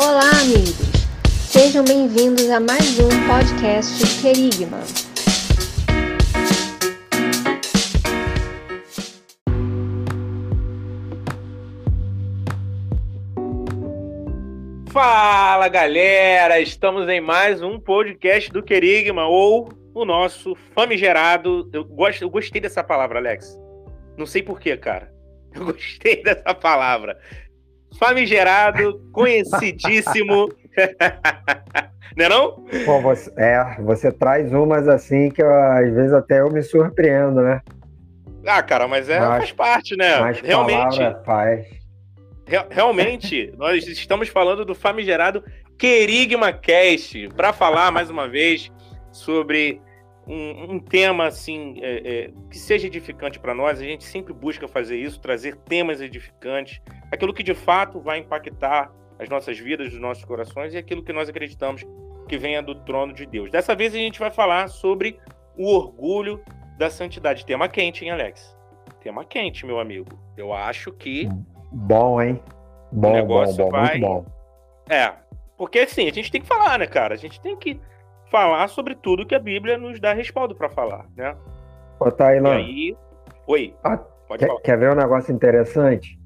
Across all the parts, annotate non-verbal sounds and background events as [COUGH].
Olá, amigos! Sejam bem-vindos a mais um podcast Querigma. Fala, galera! Estamos em mais um podcast do Querigma, ou o nosso famigerado. Eu, gosto, eu gostei dessa palavra, Alex. Não sei porquê, cara. [LAUGHS] Eu gostei dessa palavra. Famigerado, conhecidíssimo. [LAUGHS] não é não? Bom, você, é, você traz umas assim que eu, às vezes até eu me surpreendo, né? Ah, cara, mas é, mas, faz parte, né? Mas Realmente. Faz. realmente, nós estamos falando do famigerado Querigma Cast para falar mais uma vez sobre um, um tema assim é, é, que seja edificante para nós. A gente sempre busca fazer isso, trazer temas edificantes, aquilo que de fato vai impactar as nossas vidas, os nossos corações e aquilo que nós acreditamos que venha do trono de Deus. Dessa vez a gente vai falar sobre o orgulho da santidade. Tema quente, hein, Alex? Tema quente, meu amigo. Eu acho que. Bom, hein? Bom, bom, bom, vai... muito bom. É, porque assim, a gente tem que falar, né, cara? A gente tem que falar sobre tudo que a Bíblia nos dá respaldo para falar, né? Ô, Tailan. aí... Oi, ah, pode quer, falar. Quer ver um negócio interessante?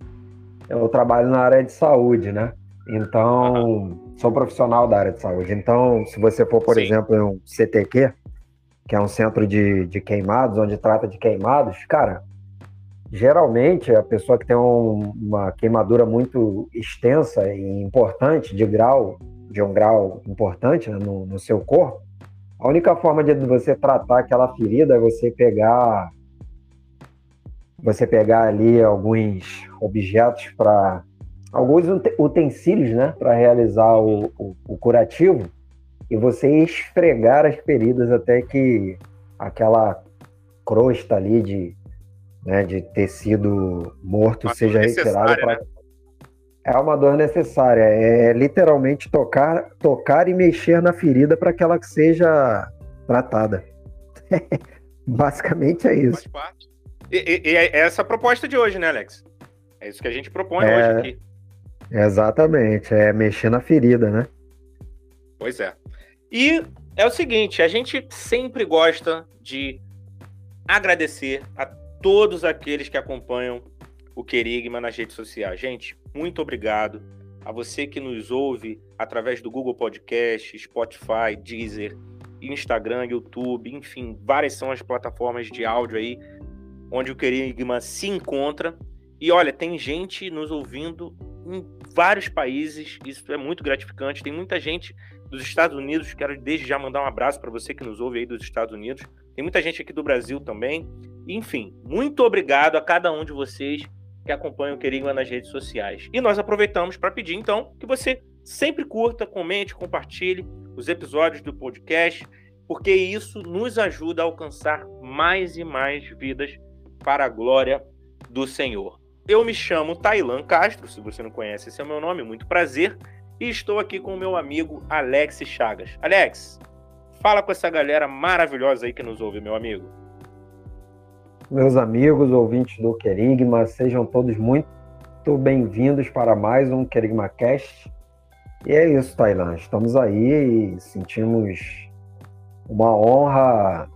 Eu trabalho na área de saúde, né? Então, uhum. sou profissional da área de saúde. Então, se você for, por Sim. exemplo, em um CTQ, que é um centro de, de queimados, onde trata de queimados, cara, geralmente a pessoa que tem um, uma queimadura muito extensa e importante, de grau de um grau importante né, no, no seu corpo, a única forma de você tratar aquela ferida é você pegar você pegar ali alguns objetos para alguns utensílios, né, para realizar o, o, o, curativo e você esfregar as feridas até que aquela crosta ali de, né, de tecido morto seja retirada para né? É uma dor necessária. É literalmente tocar, tocar e mexer na ferida para que ela seja tratada. [LAUGHS] Basicamente é isso. E, e, e, é essa a proposta de hoje, né, Alex? É isso que a gente propõe é, hoje aqui. Exatamente, é mexer na ferida, né? Pois é. E é o seguinte, a gente sempre gosta de agradecer a todos aqueles que acompanham o Querigma nas redes sociais. Gente, muito obrigado a você que nos ouve através do Google Podcast, Spotify, Deezer, Instagram, YouTube, enfim, várias são as plataformas de áudio aí onde o Querigma se encontra. E olha, tem gente nos ouvindo em vários países, isso é muito gratificante. Tem muita gente dos Estados Unidos, quero desde já mandar um abraço para você que nos ouve aí dos Estados Unidos. Tem muita gente aqui do Brasil também. Enfim, muito obrigado a cada um de vocês que acompanham o Querigma nas redes sociais. E nós aproveitamos para pedir, então, que você sempre curta, comente, compartilhe os episódios do podcast, porque isso nos ajuda a alcançar mais e mais vidas para a glória do Senhor. Eu me chamo Tailan Castro, se você não conhece, esse é o meu nome, muito prazer, e estou aqui com o meu amigo Alex Chagas. Alex, fala com essa galera maravilhosa aí que nos ouve, meu amigo meus amigos ouvintes do Querigma, sejam todos muito bem-vindos para mais um Querigma Cast. E é isso, Tailan, estamos aí e sentimos uma honra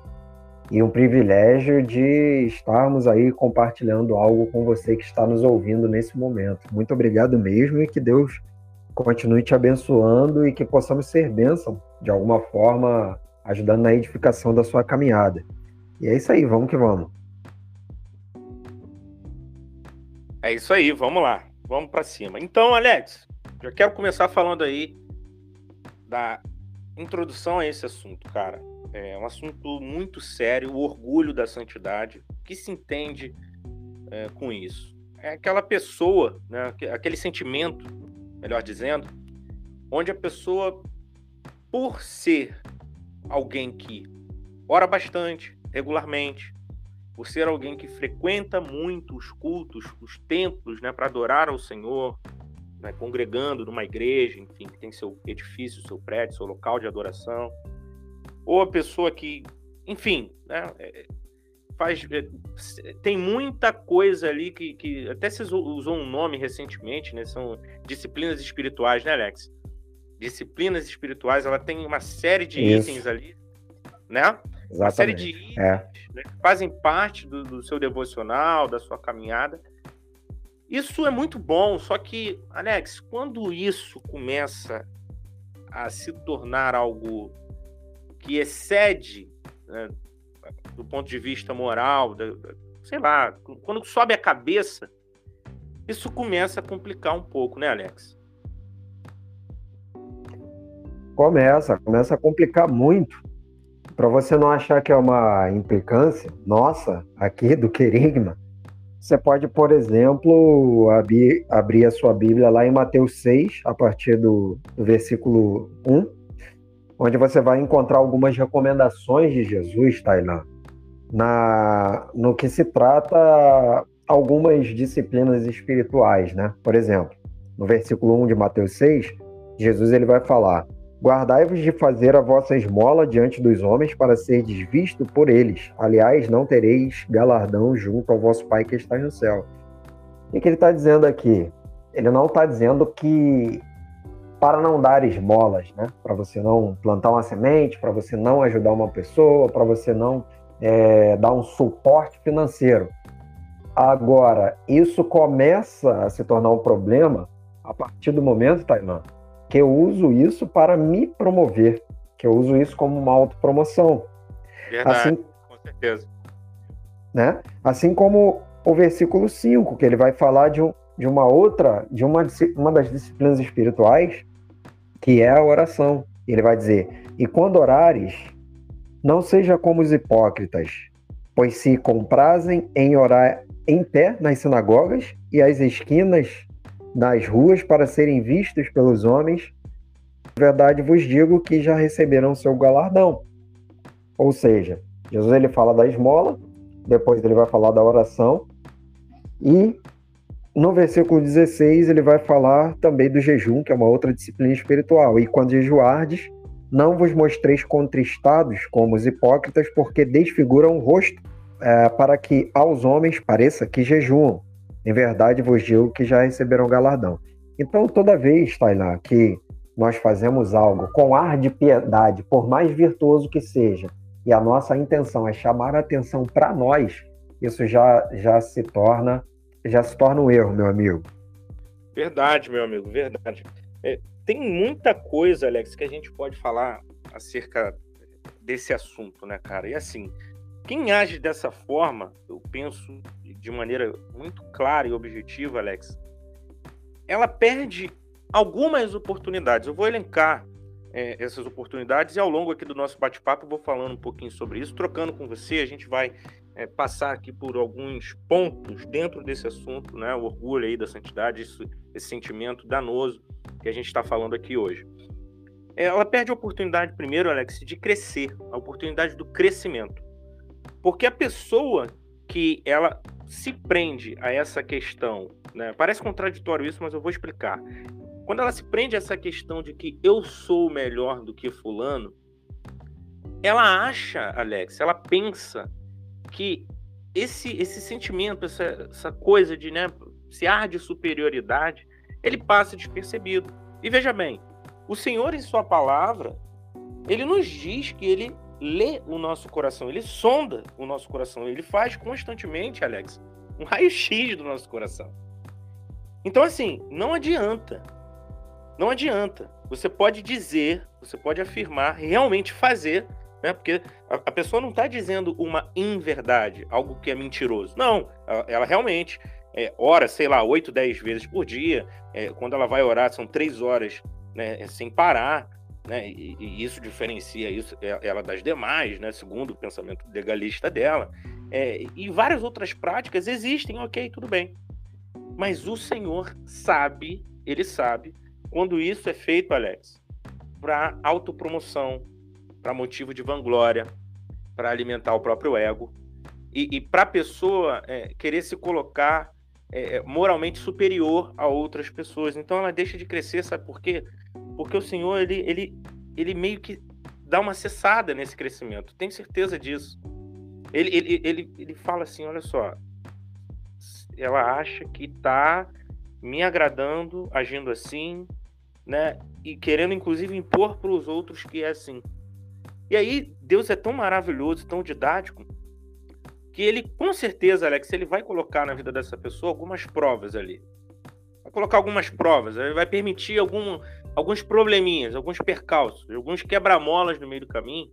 e um privilégio de estarmos aí compartilhando algo com você que está nos ouvindo nesse momento. Muito obrigado mesmo e que Deus continue te abençoando e que possamos ser bênção de alguma forma, ajudando na edificação da sua caminhada. E é isso aí, vamos que vamos. É isso aí, vamos lá. Vamos para cima. Então, Alex, já quero começar falando aí da introdução a esse assunto, cara. É um assunto muito sério, o orgulho da santidade. O que se entende é, com isso? É aquela pessoa, né, aquele sentimento, melhor dizendo, onde a pessoa, por ser alguém que ora bastante, regularmente, por ser alguém que frequenta muito os cultos, os templos, né, para adorar ao Senhor, né, congregando numa igreja, enfim, que tem seu edifício, seu prédio, seu local de adoração, ou a pessoa que, enfim, né, é, faz, é, tem muita coisa ali que, que até se usou um nome recentemente, né, são disciplinas espirituais, né, Alex? disciplinas espirituais, ela tem uma série de Isso. itens ali, né? Exatamente. Uma série de é. né, que fazem parte do, do seu devocional, da sua caminhada. Isso é muito bom, só que, Alex, quando isso começa a se tornar algo que excede, né, do ponto de vista moral, sei lá, quando sobe a cabeça, isso começa a complicar um pouco, né, Alex? Começa, começa a complicar muito. Para você não achar que é uma implicância nossa aqui do querigma, você pode, por exemplo, abrir, abrir, a sua Bíblia lá em Mateus 6, a partir do, do versículo 1, onde você vai encontrar algumas recomendações de Jesus, Tailã, na, no que se trata algumas disciplinas espirituais, né? Por exemplo, no versículo 1 de Mateus 6, Jesus ele vai falar: Guardai-vos de fazer a vossa esmola diante dos homens para ser desvisto por eles. Aliás, não tereis galardão junto ao vosso Pai que está no céu. O que ele está dizendo aqui? Ele não está dizendo que para não dar esmolas, né? Para você não plantar uma semente, para você não ajudar uma pessoa, para você não é, dar um suporte financeiro. Agora, isso começa a se tornar um problema a partir do momento, Taimã, que eu uso isso para me promover, que eu uso isso como uma autopromoção. Verdade, assim, com certeza. Né? Assim como o versículo 5, que ele vai falar de, um, de uma outra, de uma, uma das disciplinas espirituais, que é a oração. Ele vai dizer: E quando orares, não seja como os hipócritas, pois se comprazem em orar em pé nas sinagogas e às esquinas nas ruas para serem vistos pelos homens, verdade vos digo que já receberão seu galardão. Ou seja, Jesus ele fala da esmola, depois ele vai falar da oração, e no versículo 16 ele vai falar também do jejum, que é uma outra disciplina espiritual. E quando jejuardes, não vos mostreis contristados como os hipócritas, porque desfiguram o rosto, é, para que aos homens pareça que jejuam. Em verdade vos digo que já receberam galardão. Então, toda vez, Tainá, que nós fazemos algo com ar de piedade, por mais virtuoso que seja, e a nossa intenção é chamar a atenção para nós, isso já, já se torna já se torna um erro, meu amigo. Verdade, meu amigo, verdade. É, tem muita coisa, Alex, que a gente pode falar acerca desse assunto, né, cara? E assim, quem age dessa forma, eu penso de maneira muito clara e objetiva, Alex, ela perde algumas oportunidades. Eu vou elencar é, essas oportunidades e ao longo aqui do nosso bate-papo vou falando um pouquinho sobre isso, trocando com você. A gente vai é, passar aqui por alguns pontos dentro desse assunto, né? O orgulho aí da santidade, isso, esse sentimento danoso que a gente está falando aqui hoje. Ela perde a oportunidade, primeiro, Alex, de crescer, a oportunidade do crescimento. Porque a pessoa que ela se prende a essa questão, né? Parece contraditório isso, mas eu vou explicar. Quando ela se prende a essa questão de que eu sou melhor do que fulano, ela acha, Alex, ela pensa que esse esse sentimento, essa, essa coisa de, né, se ar de superioridade, ele passa despercebido. E veja bem, o Senhor em sua palavra, ele nos diz que ele lê o nosso coração, ele sonda o nosso coração, ele faz constantemente, Alex, um raio-x do nosso coração. Então, assim, não adianta. Não adianta. Você pode dizer, você pode afirmar, realmente fazer, né? Porque a, pessoa não está dizendo uma inverdade, algo que é mentiroso. Não, ela, ela realmente é, ora, sei lá, 8, 10 vezes por dia. É, quando ela vai orar, são três horas né, sem parar né? E, e, isso diferencia isso, é, ela das demais, né? Segundo o pensamento legalista dela. É, e várias outras práticas existem, ok, tudo bem. Mas o Senhor sabe, ele sabe, quando isso é feito, Alex, para autopromoção, para motivo de vanglória, para alimentar o próprio ego e, e para a pessoa é, querer se colocar é, é, moralmente superior a outras pessoas. Então ela deixa de crescer, sabe por quê? Porque o Senhor, ele, ele, ele meio que dá uma cessada nesse crescimento. Tenho certeza disso. Ele, ele, ele, ele fala assim: olha só, ela acha que está me agradando, agindo assim, né? E querendo inclusive impor para os outros que é assim. E aí Deus é tão maravilhoso, tão didático, que ele com certeza, Alex, ele vai colocar na vida dessa pessoa algumas provas ali. Vai colocar algumas provas, ele vai permitir algum, alguns probleminhas, alguns percalços, alguns quebra-molas no meio do caminho,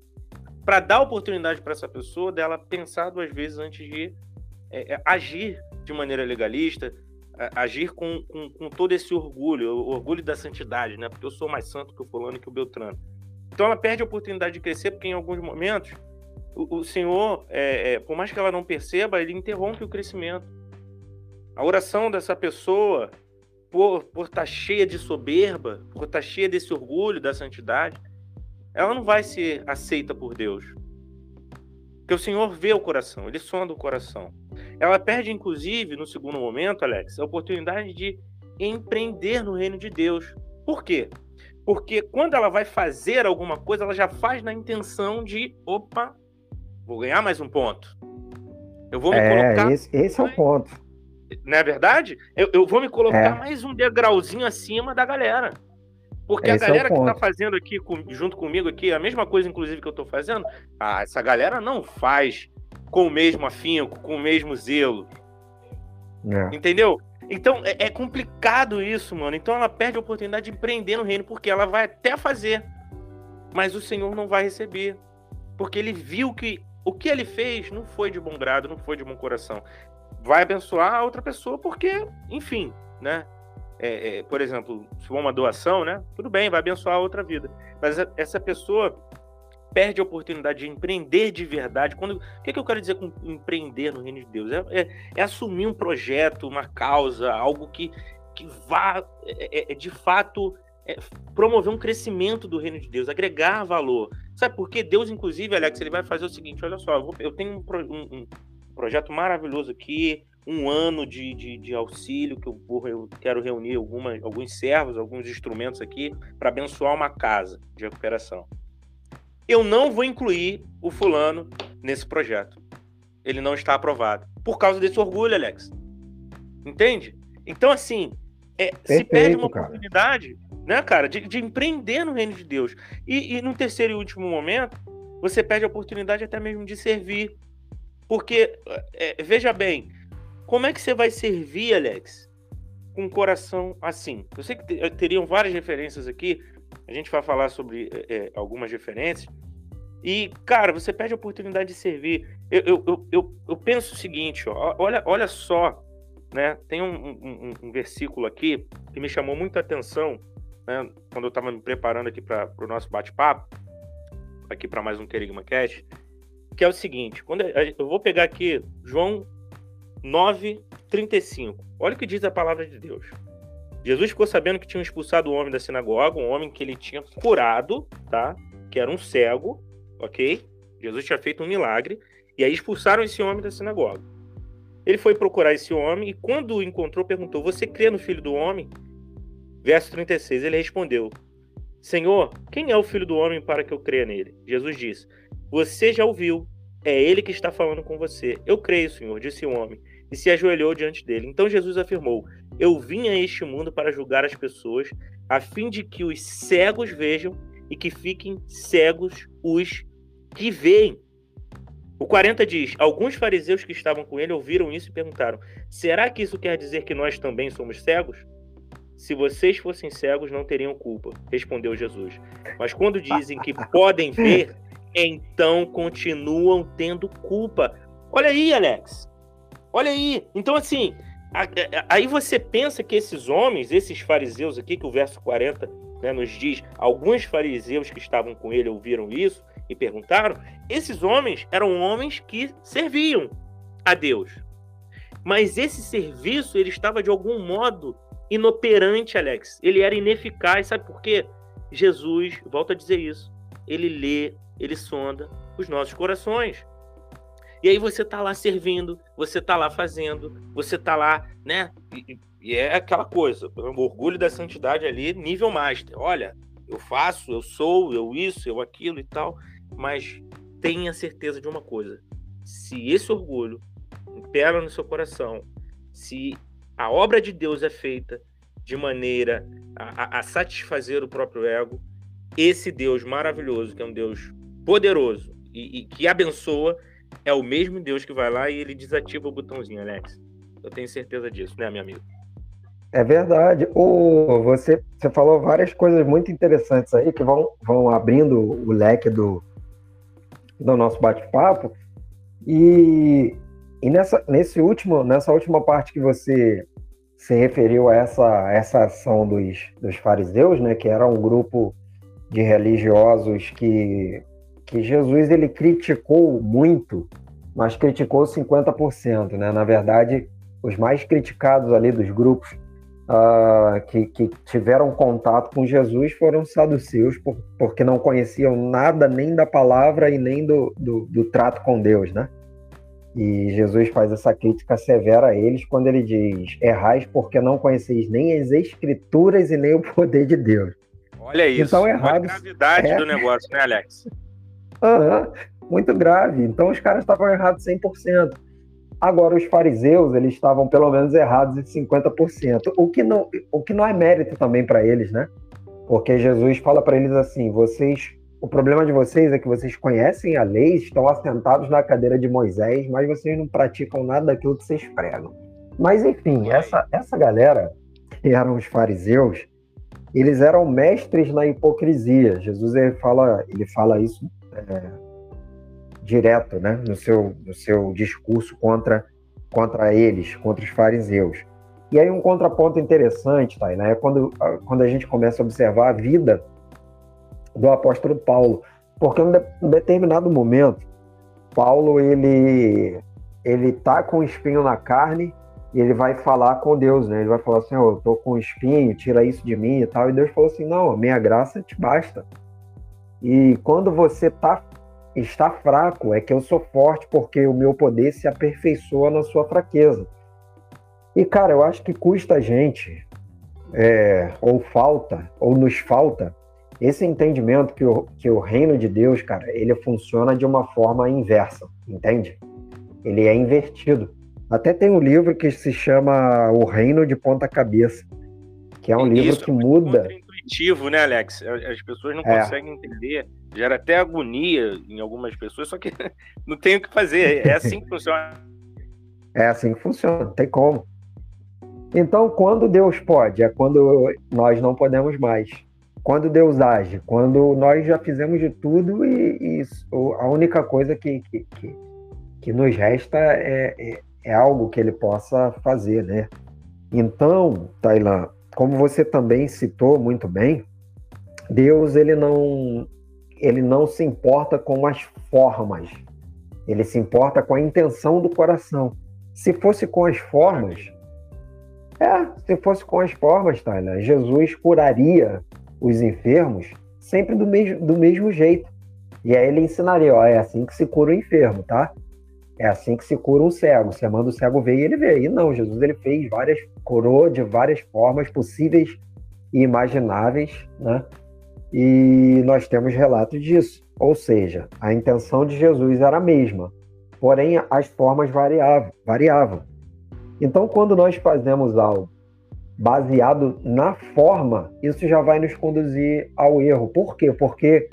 para dar oportunidade para essa pessoa dela pensar duas vezes antes de é, é, agir de maneira legalista, agir com, com, com, todo esse orgulho, o orgulho da santidade, né? Porque eu sou mais santo que o fulano que o Beltrano. Então ela perde a oportunidade de crescer, porque em alguns momentos o, o Senhor, é, é, por mais que ela não perceba, ele interrompe o crescimento. A oração dessa pessoa, por, por estar tá cheia de soberba, por estar tá cheia desse orgulho da santidade, ela não vai ser aceita por Deus. Porque o Senhor vê o coração, ele sonda o coração. Ela perde, inclusive, no segundo momento, Alex, a oportunidade de empreender no reino de Deus. Por quê? Porque quando ela vai fazer alguma coisa, ela já faz na intenção de, opa, vou ganhar mais um ponto. Eu vou me é, colocar. Esse, esse é o ponto. Não é verdade? Eu, eu vou me colocar é. mais um degrauzinho acima da galera. Porque Esse a é galera é que está fazendo aqui com, junto comigo aqui, a mesma coisa, inclusive, que eu estou fazendo, ah, essa galera não faz com o mesmo afinco, com o mesmo zelo. É. Entendeu? Então é, é, complicado isso, mano. Então ela perde a oportunidade de empreender no reino, porque ela vai até fazer, mas o Senhor não vai receber. Porque ele viu que o que ele fez não foi de bom grado, não foi de bom coração. Vai abençoar a outra pessoa, porque, enfim, né? É, é, por exemplo, se for uma doação, né? Tudo bem, vai abençoar a outra vida. Mas essa pessoa perde a oportunidade de empreender de verdade. Quando, o que, é que eu quero dizer com empreender no reino de Deus? É, é, é assumir um projeto, uma causa, algo que, que vá, é, é, é de fato, é, promover um crescimento do reino de Deus, agregar valor. Sabe por quê? Deus, inclusive, Alex, ele vai fazer o seguinte: olha só, eu, vou, eu tenho um, um, projeto maravilhoso aqui, um ano de, de, de auxílio, que eu, eu quero reunir alguma, alguns servos, alguns instrumentos aqui, para abençoar uma casa de recuperação eu não vou incluir o fulano nesse projeto. Ele não está aprovado. Por causa desse orgulho, Alex. Entende? Então, assim, é, Perfeito, se perde uma cara. oportunidade, né, cara, de, de, empreender no reino de Deus. E, e no terceiro e último momento, você perde a oportunidade até mesmo de servir. Porque, é, veja bem, como é que você vai servir, Alex, com um coração assim? Eu sei que teriam várias referências aqui, a gente vai falar sobre é, algumas referências. E, cara, você perde a oportunidade de servir. Eu, eu, eu, eu, eu penso o seguinte, ó, olha, olha só, né? Tem um, um, um versículo aqui que me chamou muita atenção né, quando eu estava me preparando aqui para o nosso bate-papo, aqui para mais um Querigma Cash, que é o seguinte: quando eu vou pegar aqui João 9,35. Olha o que diz a palavra de Deus. Jesus ficou sabendo que tinham expulsado o homem da sinagoga, um homem que ele tinha curado, tá? Que era um cego, ok? Jesus tinha feito um milagre, e aí expulsaram esse homem da sinagoga. Ele foi procurar esse homem e quando o encontrou, perguntou: Você crê no filho do homem? Verso 36, ele respondeu: Senhor, quem é o filho do homem para que eu creia nele? Jesus disse: Você já ouviu, é ele que está falando com você. Eu creio, Senhor, disse o homem, e se ajoelhou diante dele. Então Jesus afirmou: eu vim a este mundo para julgar as pessoas, a fim de que os cegos vejam e que fiquem cegos os que veem. O 40 diz: Alguns fariseus que estavam com ele ouviram isso e perguntaram: Será que isso quer dizer que nós também somos cegos? Se vocês fossem cegos, não teriam culpa, respondeu Jesus. Mas quando dizem que podem ver, então continuam tendo culpa. Olha aí, Alex. Olha aí. Então, assim, Aí você pensa que esses homens, esses fariseus aqui, que o verso 40 né, nos diz, alguns fariseus que estavam com ele ouviram isso e perguntaram, esses homens eram homens que serviam a Deus. Mas esse serviço, ele estava de algum modo inoperante, Alex. Ele era ineficaz, sabe por quê? Jesus, volta a dizer isso, ele lê, ele sonda os nossos corações. E aí você tá lá servindo, você tá lá fazendo, você tá lá, né? E, e é aquela coisa, o orgulho da santidade ali, nível master. Olha, eu faço, eu sou, eu isso, eu aquilo e tal, mas tenha certeza de uma coisa: se esse orgulho impera no seu coração, se a obra de Deus é feita de maneira a, a, satisfazer o próprio ego. Esse Deus maravilhoso, que é um Deus poderoso e, e, que abençoa, é o mesmo Deus que vai lá e ele desativa o botãozinho, Alex. Eu tenho certeza disso, né, meu amigo? É verdade. O, você, você falou várias coisas muito interessantes aí que vão, vão abrindo o leque do, do nosso bate-papo. E, e nessa, nesse último, nessa última parte que você se referiu a essa, essa ação dos, dos fariseus, né, que era um grupo de religiosos que, que Jesus ele criticou muito, mas criticou 50%. Né? Na verdade, os mais criticados ali dos grupos uh, que, que, tiveram contato com Jesus foram os saduceus, por, porque não conheciam nada nem da palavra e nem do, do, do trato com Deus, né? E Jesus faz essa crítica severa a eles quando ele diz: Errais porque não conheceis nem as Escrituras e nem o poder de Deus. Olha isso. Então, errados. A gravidade [LAUGHS] é... do negócio, né, Alex? Uhum, muito grave. Então, os caras estavam errados 100%. Agora, os fariseus, eles estavam pelo menos errados em 50%, o que não, o que não é mérito também para eles, né? Porque Jesus fala para eles assim: vocês, o problema de vocês é que vocês conhecem a lei, estão assentados na cadeira de Moisés, mas vocês não praticam nada daquilo que vocês pregam. Mas enfim, essa, essa galera, que eram os fariseus, eles eram mestres na hipocrisia. Jesus ele fala, ele fala isso é, direto, né, no seu, no seu discurso contra, contra eles, contra os fariseus. E aí um contraponto interessante, tá, né, é quando, quando a gente começa a observar a vida do apóstolo Paulo, porque em um determinado momento, Paulo ele ele tá com espinho na carne e ele vai falar com Deus, né? Ele vai falar assim, oh, eu tô com espinho, tira isso de mim e tal. E Deus falou assim, não, a minha graça te basta. E quando você tá está fraco, é que eu sou forte porque o meu poder se aperfeiçoa na sua fraqueza. E, cara, eu acho que custa a gente, é, ou falta, ou nos falta, esse entendimento que o, que o reino de Deus, cara, ele funciona de uma forma inversa, entende? Ele é invertido. Até tem um livro que se chama O Reino de Ponta Cabeça, que é um livro Isso, que muda. Intuitivo, né, Alex? As pessoas não é. conseguem entender gera até agonia em algumas pessoas, só que [LAUGHS] não tem o que fazer. É assim que funciona. É assim que funciona, não tem como. Então, quando Deus pode? É quando nós não podemos mais. Quando Deus age? Quando nós já fizemos de tudo e, e a única coisa que, que, que, que nos resta é, é, é, algo que Ele possa fazer, né? Então, Tailã, como você também citou muito bem, Deus ele não ele não se importa com as formas, ele se importa com a intenção do coração. Se fosse com as formas, é, se fosse com as formas, Tyler, Jesus curaria os enfermos sempre do mesmo, do mesmo jeito. E aí ele ensinaria, ó, é assim que se cura o enfermo, tá? É assim que se cura um cego. Você manda o cego ver e ele vê. E não, Jesus ele fez várias, curou de várias formas possíveis e imagináveis, né? E nós temos relatos disso. Ou seja, a intenção de Jesus era a mesma, porém as formas variavam. variavam. Então, quando nós fazemos algo baseado na forma, isso já vai nos conduzir ao erro. Por quê? Porque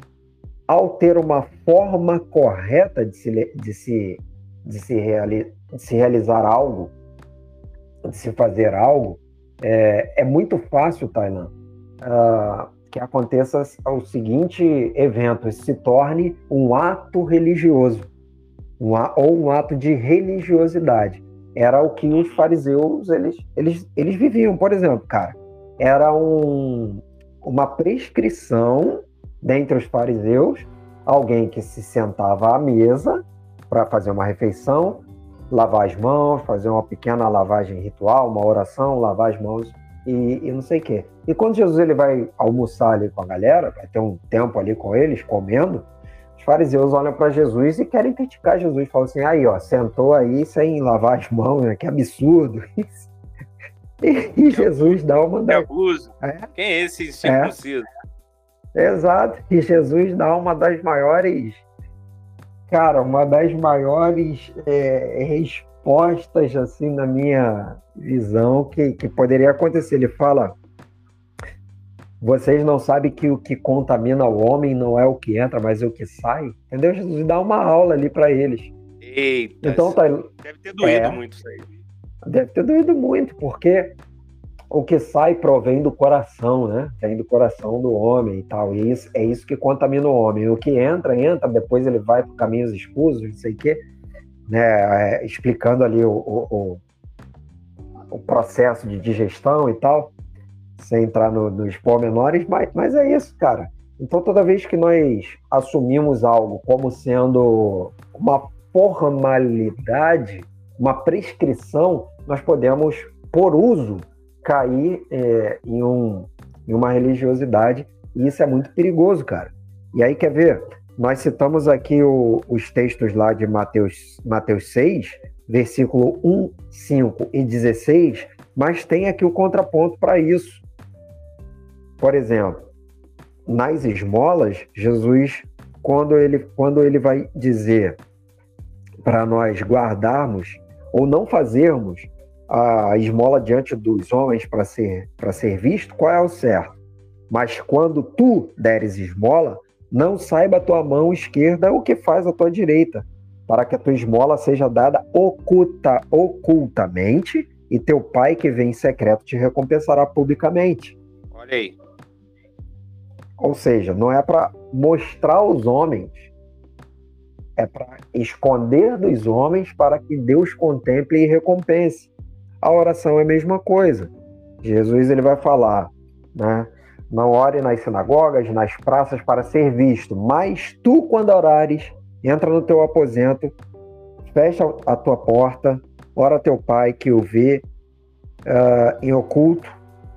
ao ter uma forma correta de se, de se, de se, reali, de se realizar algo, de se fazer algo, é, é muito fácil, Tainan, uh, que aconteça o seguinte evento, se torne um ato religioso, um, ou um ato de religiosidade. Era o que os fariseus eles, eles, eles viviam, por exemplo, cara, era um, uma prescrição dentre os fariseus, alguém que se sentava à mesa para fazer uma refeição, lavar as mãos, fazer uma pequena lavagem ritual, uma oração, lavar as mãos e, e não sei o quê. E quando Jesus ele vai almoçar ali com a galera, vai ter um tempo ali com eles, comendo, os fariseus olham para Jesus e querem criticar Jesus. Falam assim, aí ó, sentou aí sem lavar as mãos, né? que absurdo. [LAUGHS] E, e Jesus dá uma... Que abuso. É? Quem é esse circunciso? É. Exato. E Jesus dá uma das maiores... Cara, uma das maiores é, respostas, assim, na minha visão, que, que poderia acontecer. Ele fala vocês não sabem que o que contamina o homem não é o que entra, mas é o que sai. Entendeu? Jesus dá uma aula ali para eles. Eita, então tá, deve ter doído é, muito isso aí. Deve ter doído muito, porque o que sai provém do coração, né? Vem do coração do homem e tal. E isso, é isso que contamina o homem. O que entra, entra, depois ele vai para caminhos escusos, não sei o quê, né? É, explicando ali o, o, o, processo de digestão e tal, sem entrar no, nos pormenores, mas, mas é isso, cara. Então, toda vez que nós assumimos algo como sendo uma formalidade, uma prescrição, nós podemos, por uso, cair é, em, um, em uma religiosidade, e isso é muito perigoso, cara. E aí, quer ver? Nós citamos aqui o, os textos lá de Mateus, Mateus 6, versículo 1, 5 e 16, mas tem aqui o contraponto para isso. Por exemplo, nas esmolas, Jesus, quando ele, quando ele vai dizer para nós guardarmos ou não fazermos a esmola diante dos homens para ser, para ser visto, qual é o certo? Mas quando tu deres esmola, não saiba a tua mão esquerda o que faz a tua direita, para que a tua esmola seja dada oculta, ocultamente, e teu pai que vem em secreto te recompensará publicamente. Olha aí. Ou seja, não é para mostrar aos homens, é para esconder dos homens para que Deus contemple e recompense a oração é a mesma coisa. Jesus ele vai falar, né? Não ore nas sinagogas, nas praças para ser visto, mas tu, quando orares, entra no teu aposento, fecha a tua porta, ora teu pai que o vê uh, em oculto,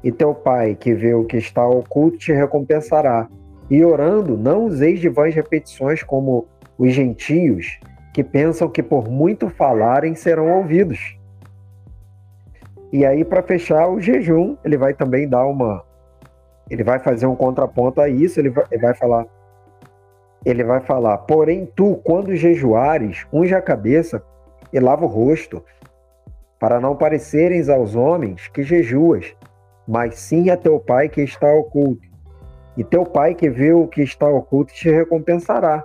e teu pai que vê o que está oculto te recompensará. E orando, não useis de vãs repetições como os gentios, que pensam que por muito falarem serão ouvidos. E aí, para fechar o jejum, ele vai também dar uma. Ele vai fazer um contraponto a isso, ele vai, ele vai falar. Ele vai falar, porém, tu, quando jejuares, unge a cabeça e lava o rosto, para não pareceres aos homens que jejuas, mas sim a teu pai que está oculto. E teu pai que vê o que está oculto te recompensará.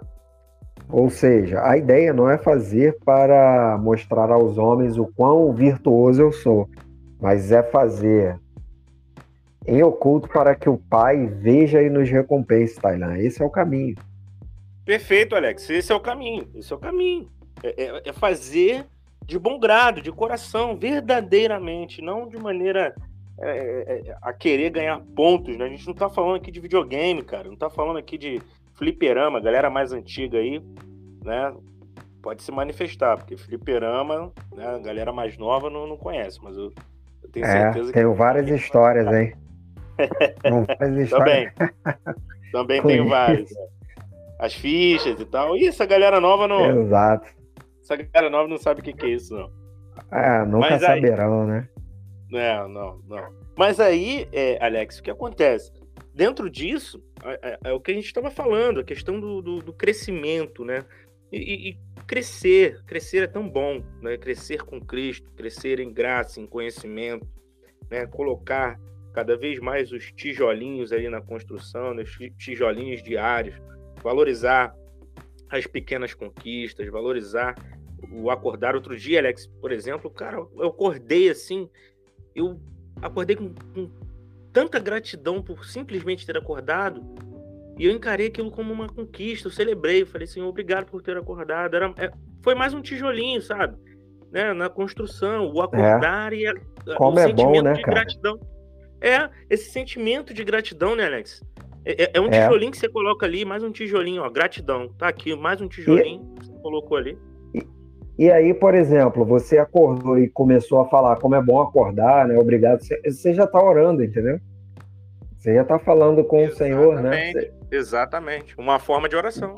Ou seja, a ideia não é fazer para mostrar aos homens o quão virtuoso eu sou, mas é fazer em oculto para que o Pai veja e nos recompense, Tailan. Esse é o caminho. Perfeito, Alex. Esse é o caminho. Esse é o caminho. É, é, é fazer de bom grado, de coração, verdadeiramente, não de maneira é, é, é a querer ganhar pontos. Né? A gente não está falando aqui de videogame, cara. Não está falando aqui de fliperama, galera mais antiga aí, né? Pode se manifestar, porque fliperama, né, a galera mais nova não, não conhece, mas eu eu tenho é, certeza tenho que... várias histórias, hein? várias [LAUGHS] histórias. Também. Também tenho várias. As fichas e tal. E essa galera nova não. Exato. Essa galera nova não sabe o que, que é isso, não. É, nunca Mas saberão, aí... né? Não, não, não. Mas aí, é, Alex, o que acontece? Dentro disso, é, é, é o que a gente estava falando, a questão do, do, do crescimento, né? E, e, crescer, crescer é tão bom, né? Crescer com Cristo, crescer em graça, em conhecimento, né? Colocar cada vez mais os tijolinhos ali na construção, né? os tijolinhos diários, valorizar as pequenas conquistas, valorizar o acordar. Outro dia, Alex, por exemplo, cara, eu acordei assim, eu acordei com, com tanta gratidão por simplesmente ter acordado e eu encarei aquilo como uma conquista, eu celebrei, eu falei assim, obrigado por ter acordado. Era, é, foi mais um tijolinho, sabe? Né? Na construção, o acordar é. e a, como o é sentimento bom, né, de cara? gratidão. É, esse sentimento de gratidão, né, Alex? É, é, é um é. tijolinho que você coloca ali, mais um tijolinho, ó, gratidão. Tá aqui, mais um tijolinho e... que você colocou ali. E, e aí, por exemplo, você acordou e começou a falar como é bom acordar, né? Obrigado. Você, você já tá orando, entendeu? Você já tá falando com Exatamente. o Senhor, né? Você... Exatamente. Uma forma de oração.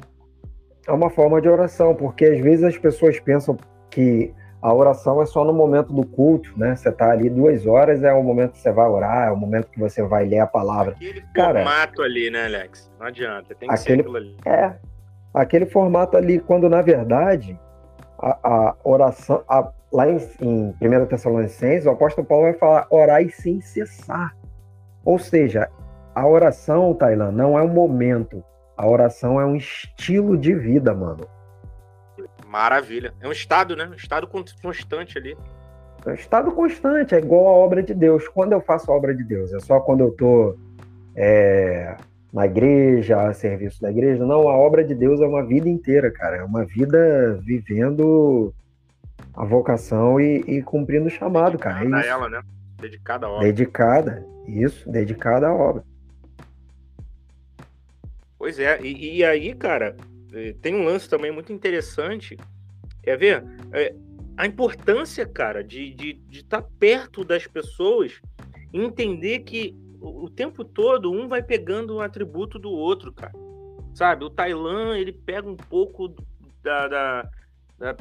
É uma forma de oração, porque às vezes as pessoas pensam que a oração é só no momento do culto, né? Você tá ali duas horas, é o momento que você vai orar, é o momento que você vai ler a palavra. Aquele Cara, formato ali, né, Alex? Não adianta, tem que aquele, ser aquilo ali. É, aquele formato ali, quando na verdade a, a oração, a, lá em, em 1 Tessalonicenses, o apóstolo Paulo vai falar orar e sem cessar. Ou seja, a oração, Tailan, não é um momento. A oração é um estilo de vida, mano. Maravilha. É um estado, né? Um estado constante ali. É um estado constante, é igual a obra de Deus. Quando eu faço a obra de Deus? É só quando eu tô é, na igreja, a serviço da igreja? Não, a obra de Deus é uma vida inteira, cara. É uma vida vivendo a vocação e, e cumprindo o chamado, cara. É a ela, né? Dedicada à obra. Dedicada, isso, dedicada à obra. Pois é, e, e aí, cara, eh, tem um lance também muito interessante. Quer ver? É, a importância, cara, de estar de, de tá perto das pessoas e entender que o, tempo todo um vai pegando um atributo do outro, cara. Sabe? O Tailan, ele pega um pouco da, da, da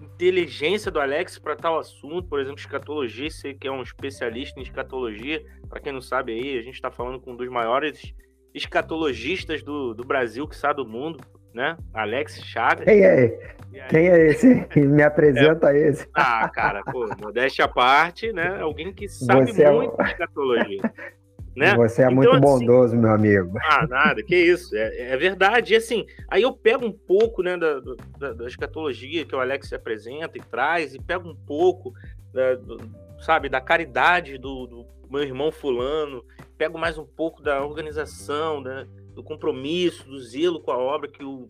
inteligência do Alex para tal assunto, por exemplo, escatologia, você que é um especialista em escatologia, para quem não sabe aí, a gente está falando com um dos maiores escatologistas do, do Brasil, que sabe do mundo, né? Alex Chagas. Quem é? Quem é esse? [LAUGHS] Me apresenta é... esse. Ah, cara, pô, modéstia à parte, né? Alguém que sabe Você muito é... de escatologia. Né? [LAUGHS] Você é então, muito assim, bondoso, meu amigo. Ah, nada, que isso. É, é, verdade. E assim, aí eu pego um pouco né, da, da, da escatologia que o Alex se apresenta e traz, e pego um pouco, da, do, sabe, da caridade do, do, meu irmão fulano, pego mais um pouco da organização, né, do compromisso, do zelo com a obra que o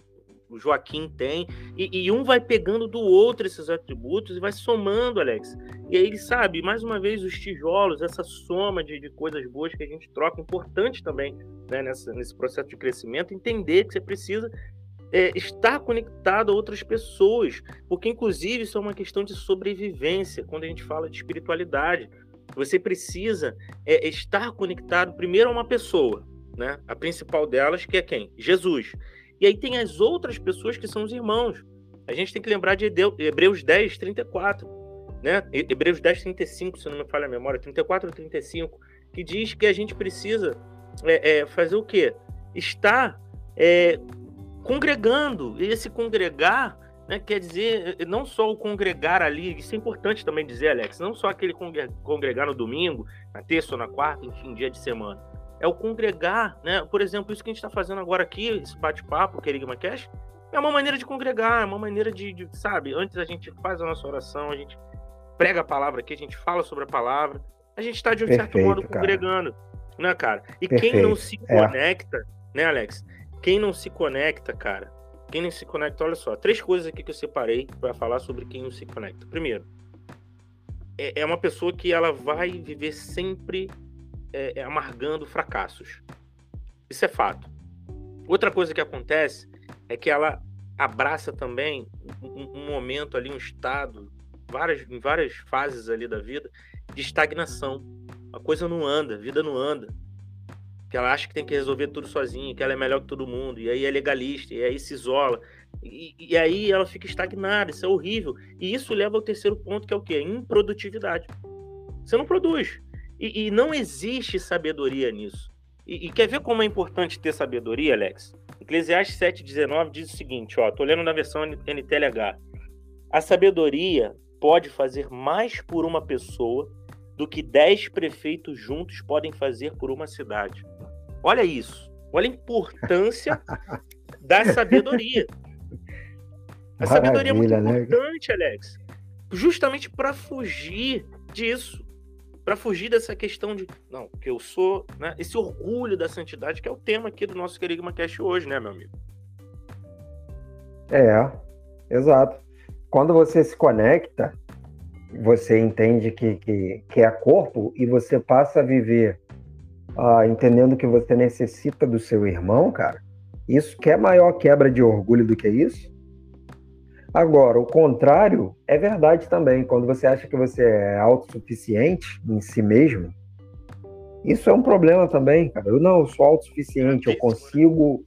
o Joaquim tem, e, e, um vai pegando do outro esses atributos e vai somando, Alex. E aí, sabe, mais uma vez, os tijolos, essa soma de, de coisas boas que a gente troca, importante também né, nessa, nesse processo de crescimento, entender que você precisa é, estar conectado a outras pessoas, porque, inclusive, isso é uma questão de sobrevivência quando a gente fala de espiritualidade. Você precisa é, estar conectado primeiro a uma pessoa, né? A principal delas, que é quem? Jesus. E aí tem as outras pessoas que são os irmãos. A gente tem que lembrar de Hebreus 10, 34, né? Hebreus 10, 35, se não me falha a memória, 34 ou 35, que diz que a gente precisa é, é, fazer o quê? Estar é, congregando. E esse congregar né, quer dizer não só o congregar ali, isso é importante também dizer, Alex, não só aquele congregar no domingo, na terça ou na quarta, enfim, dia de semana é o congregar, né? Por exemplo, isso que a gente está fazendo agora aqui, esse bate-papo, o Querigma Cash, é uma maneira de congregar, é uma maneira de, de, sabe, antes a gente faz a nossa oração, a gente prega a palavra aqui, a gente fala sobre a palavra, a gente está de um Perfeito, certo modo congregando, cara. né, cara? E Perfeito. quem não se é. conecta, é. né, Alex? Quem não se conecta, cara, quem não se conecta, olha só, três coisas aqui que eu separei para falar sobre quem não se conecta. Primeiro, é, é uma pessoa que ela vai viver sempre é, é, amargando fracassos. Isso é fato. Outra coisa que acontece é que ela abraça também um, um momento ali, um estado, várias, em várias fases ali da vida, de estagnação. A coisa não anda, a vida não anda. Que ela acha que tem que resolver tudo sozinha, que ela é melhor que todo mundo, e aí é legalista, e aí se isola. E, e aí ela fica estagnada, isso é horrível. E isso leva ao terceiro ponto, que é o quê? Improdutividade. Você não produz. E, e não existe sabedoria nisso. E, e, quer ver como é importante ter sabedoria, Alex? Eclesiastes 7,19 diz o seguinte: ó, tô lendo na versão NTLH. A sabedoria pode fazer mais por uma pessoa do que dez prefeitos juntos podem fazer por uma cidade. Olha isso. Olha a importância da sabedoria. A sabedoria é muito né? importante, Alex. Justamente para fugir disso para fugir dessa questão de, não, que eu sou, né, esse orgulho da santidade, que é o tema aqui do nosso Querigma Cast hoje, né, meu amigo? É, exato. Quando você se conecta, você entende que, que, que é corpo e você passa a viver ah, entendendo que você necessita do seu irmão, cara, isso quer maior quebra de orgulho do que isso? Agora, o contrário é verdade também. Quando você acha que você é autossuficiente em si mesmo, isso é um problema também, cara. Eu não, eu sou autossuficiente, eu né? consigo.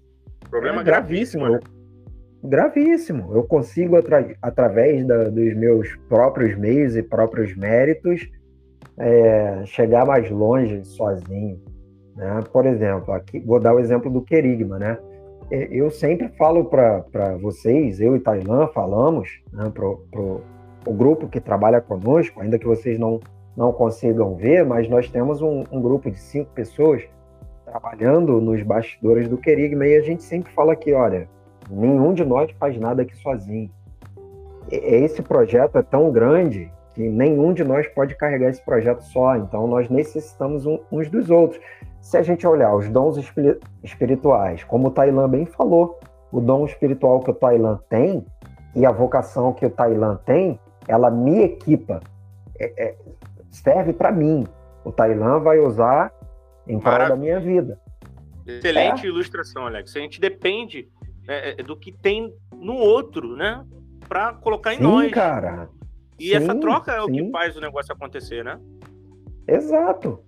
Problema é gravíssimo, né? Gravíssimo. Eu consigo, atra... através da, dos meus próprios meios e próprios méritos, é, chegar mais longe sozinho. Né? Por exemplo, aqui vou dar o exemplo do querigma, né? Eu sempre falo para vocês, eu e Tailan falamos né, para o grupo que trabalha conosco, ainda que vocês não, não consigam ver, mas nós temos um, um grupo de cinco pessoas. trabalhando nos bastidores do Querigma e a gente sempre fala que, olha, nenhum de nós faz nada aqui sozinho. Esse projeto é tão grande que nenhum de nós pode carregar esse projeto só, então nós necessitamos uns dos outros. Se a gente olhar os dons espirituais, como o Tailan bem falou, o dom espiritual que o Tailan tem e a vocação que o Tailan tem, ela me equipa, é, é, serve para mim. O Tailan vai usar em prol da minha vida. Excelente é. ilustração, Alex. A gente depende é, é do que tem no outro, né? Para colocar em sim, nós. cara. E sim, essa troca é sim. o que faz o negócio acontecer, né? Exato.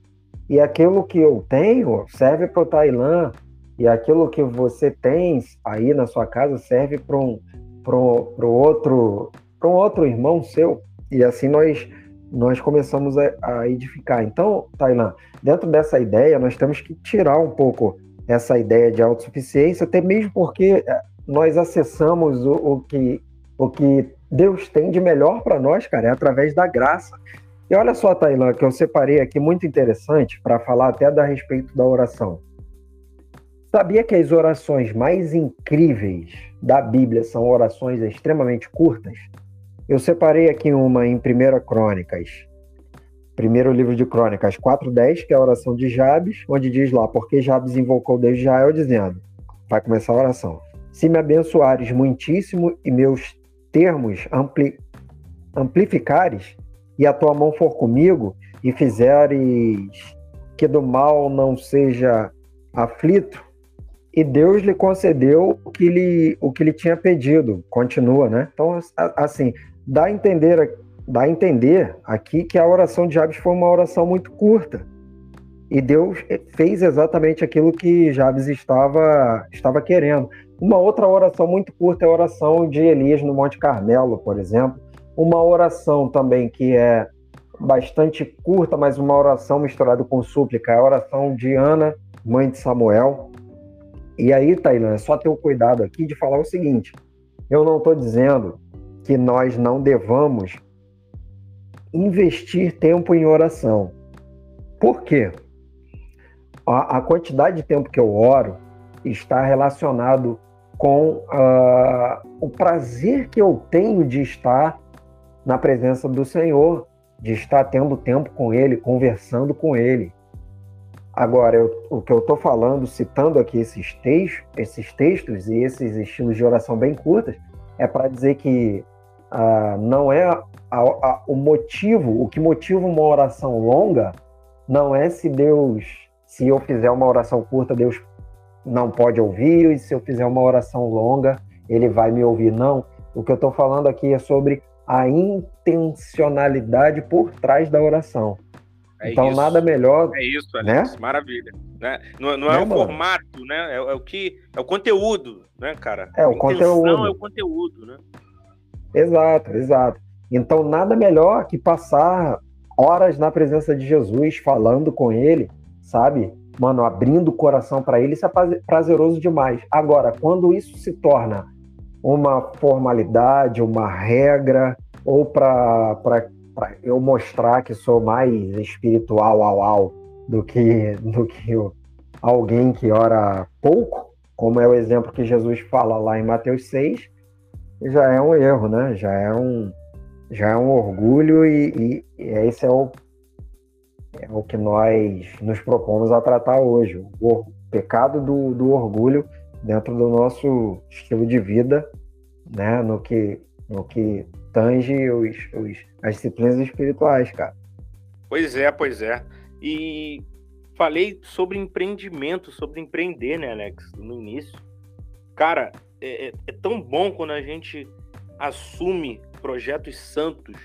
E aquilo que eu tenho serve para o Tailã, e aquilo que você tem aí na sua casa serve para um pro, pro outro um outro irmão seu. E assim nós nós começamos a, a edificar. Então, Tailã, dentro dessa ideia, nós temos que tirar um pouco essa ideia de autossuficiência, até mesmo porque eh, nós acessamos o, o que, o que Deus tem de melhor para nós, cara, é através da graça. E olha só, Tailã, que eu separei aqui muito interessante para falar até a respeito da oração. Sabia que as orações mais incríveis da Bíblia são orações extremamente curtas? Eu separei aqui uma em 1 Crônicas, primeiro livro de Crônicas 4.10, que é a oração de Jabes, onde diz lá, porque Jabes invocou Deus de Israel, dizendo, vai começar a oração, se me abençoares muitíssimo e meus termos ampli, amplificares, e a tua mão for comigo, e fizeres que do mal não seja aflito, e Deus lhe concedeu o que lhe, o que lhe tinha pedido. Continua, né? Então, assim, dá a entender, dá a entender aqui que a oração de Jabes foi uma oração muito curta. E Deus fez exatamente aquilo que Jabes estava, estava querendo. Uma outra oração muito curta é a oração de Elias no Monte Carmelo, por exemplo, uma oração também que é bastante curta, mas uma oração misturada com súplica, é a oração de Ana, mãe de Samuel. E aí, Tailã, é só ter o cuidado aqui de falar o seguinte: eu não estou dizendo que nós não devamos investir tempo em oração. Por quê? A, a quantidade de tempo que eu oro está relacionado com uh, o prazer que eu tenho de estar na presença do Senhor, de estar tendo tempo com Ele, conversando com Ele. Agora, eu, o que eu estou falando, citando aqui esses textos, esses textos e esses estilos de oração bem curtas, é para dizer que uh, não é a, a, o motivo, o que motiva uma oração longa, não é se Deus, se eu fizer uma oração curta, Deus não pode ouvir, e se eu fizer uma oração longa, ele vai me ouvir. Não. O que eu estou falando aqui é sobre a intencionalidade por trás da oração. É então, isso. nada melhor. É isso, Alex. Né? Maravilha. Né? Não, não é, é o mano? formato, né? É, é, o que. É o conteúdo, né, cara? É, o conteúdo. é o conteúdo, né? Exato, exato. Então, nada melhor que passar horas na presença de Jesus, falando com ele, sabe? Mano, abrindo o coração para ele, isso é prazeroso demais. Agora, quando isso se torna uma formalidade, uma regra, ou para eu mostrar que sou mais espiritual au, au, do que, do que alguém que ora pouco, como é o exemplo que Jesus fala lá em Mateus 6, já é um erro, né? Já é um, já é um orgulho e, e, e esse é o, é o que nós nos propomos a tratar hoje. O pecado do, do orgulho dentro do nosso estilo de vida, né? No que, no que tange os, os, as disciplinas espirituais, cara. Pois é, pois é. E falei sobre empreendimento, sobre empreender, né, Alex, no início. Cara, é, é, é tão bom quando a gente assume projetos santos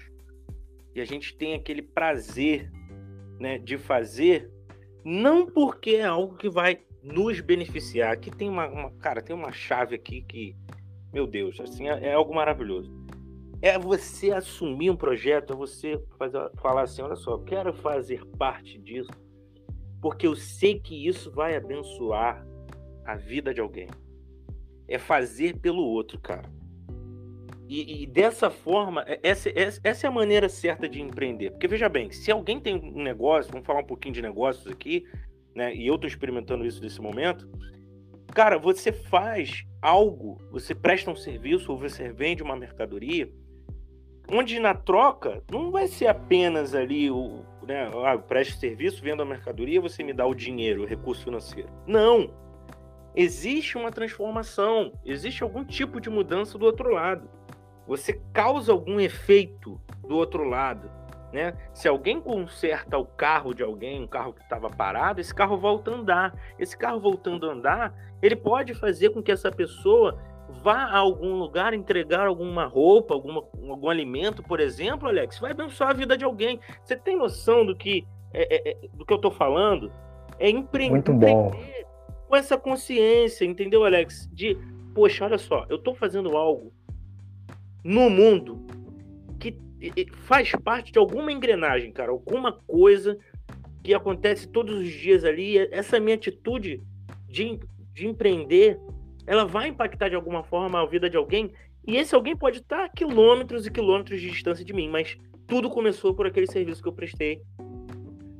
e a gente tem aquele prazer né, de fazer, não porque é algo que vai nos beneficiar. Aqui tem uma, uma, cara, tem uma chave aqui que, meu Deus, assim, é, é algo maravilhoso. É você assumir um projeto, é você fazer, falar assim, olha só, quero fazer parte disso, porque eu sei que isso vai abençoar a vida de alguém. É fazer pelo outro, cara. E, e, dessa forma, é, essa, essa é a maneira certa de empreender. Porque veja bem, se alguém tem um negócio, vamos falar um pouquinho de negócios aqui, né? E eu estou experimentando isso nesse momento. Cara, você faz algo, você presta um serviço ou você vende uma mercadoria, onde na troca não vai ser apenas ali o, né, ah, eu presto serviço, vendo a mercadoria, você me dá o dinheiro, o recurso financeiro. Não. Existe uma transformação, existe algum tipo de mudança do outro lado. Você causa algum efeito do outro lado. Né? Se alguém conserta o carro de alguém, um carro que estava parado, esse carro volta a andar. Esse carro voltando a andar, ele pode fazer com que essa pessoa vá a algum lugar entregar alguma roupa, alguma, algum alimento, por exemplo, Alex, vai abençoar a vida de alguém. Você tem noção do que, é, é, é do que eu estou falando? É empreender Muito bom. com essa consciência, entendeu, Alex? De, poxa, olha só, eu estou fazendo algo no mundo que faz parte de alguma engrenagem, cara, alguma coisa que acontece todos os dias ali. Essa minha atitude de, de empreender, ela vai impactar de alguma forma a vida de alguém. E esse alguém pode estar a quilômetros e quilômetros de distância de mim, mas tudo começou por aquele serviço que eu prestei,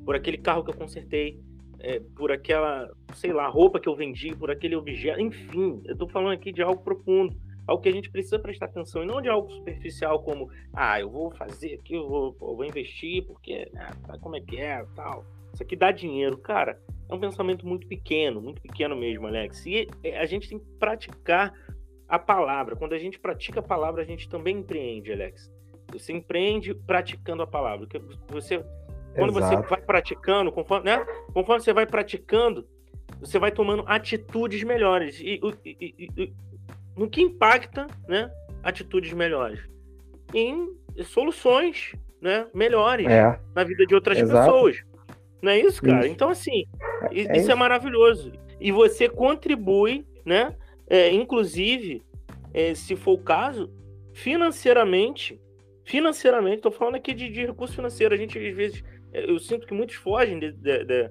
por aquele carro que eu consertei, é, por aquela, sei lá, roupa que eu vendi, por aquele objeto, enfim, eu estou falando aqui de algo profundo algo que a gente precisa prestar atenção e não de algo superficial como, ah, eu vou fazer aqui, eu vou, eu vou investir porque, né, como é que é, tal. Isso aqui dá dinheiro, cara. É um pensamento muito pequeno, muito pequeno mesmo, Alex. E é, a gente tem que praticar a palavra. Quando a gente pratica a palavra, a gente também empreende, Alex. Você empreende praticando a palavra. Você, quando Exato. você vai praticando, conforme, né? conforme você vai praticando, você vai tomando atitudes melhores. E, e, e, no que impacta né, atitudes melhores? Em soluções né, melhores é. na vida de outras Exato. pessoas. Não é isso, cara? Isso. Então, assim, é, é isso, é maravilhoso. E você contribui, né? É, inclusive, é, se for o caso, financeiramente. Financeiramente, estou falando aqui de, de, recurso financeiro. A gente, às vezes, é, eu sinto que muitos fogem de, de,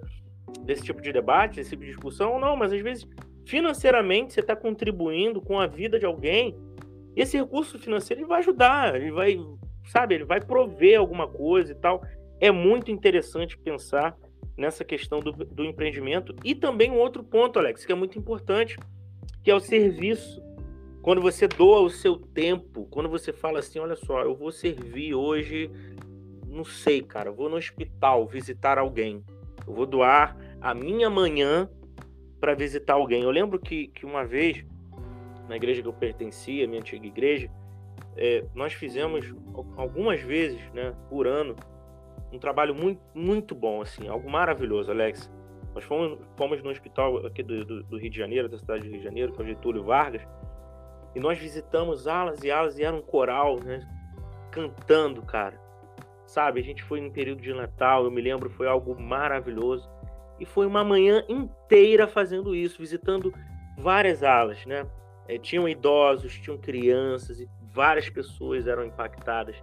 desse tipo de debate, desse tipo de discussão. Não, mas às vezes financeiramente você está contribuindo com a vida de alguém, esse recurso financeiro ele vai ajudar, ele vai, sabe, ele vai prover alguma coisa e tal. É muito interessante pensar nessa questão do, do empreendimento. E também um outro ponto, Alex, que é muito importante, que é o serviço. Quando você doa o seu tempo, quando você fala assim, olha só, eu vou servir hoje, não sei, cara, vou no hospital visitar alguém. Eu vou doar a minha manhã para visitar alguém. Eu lembro que, que uma vez, na igreja que eu pertencia, minha antiga igreja, é, nós fizemos algumas vezes, né, por ano, um trabalho muito, muito bom, assim, algo maravilhoso, Alex. Nós fomos, fomos no hospital aqui do, do, do, Rio de Janeiro, da cidade do Rio de Janeiro, que é o Getúlio Vargas, e nós visitamos alas e alas, e era um coral, né, cantando, cara. Sabe, a gente foi no período de Natal, eu me lembro, foi algo maravilhoso. E foi uma manhã inteira fazendo isso, visitando várias alas, né? É, tinham idosos, tinham crianças e várias pessoas eram impactadas.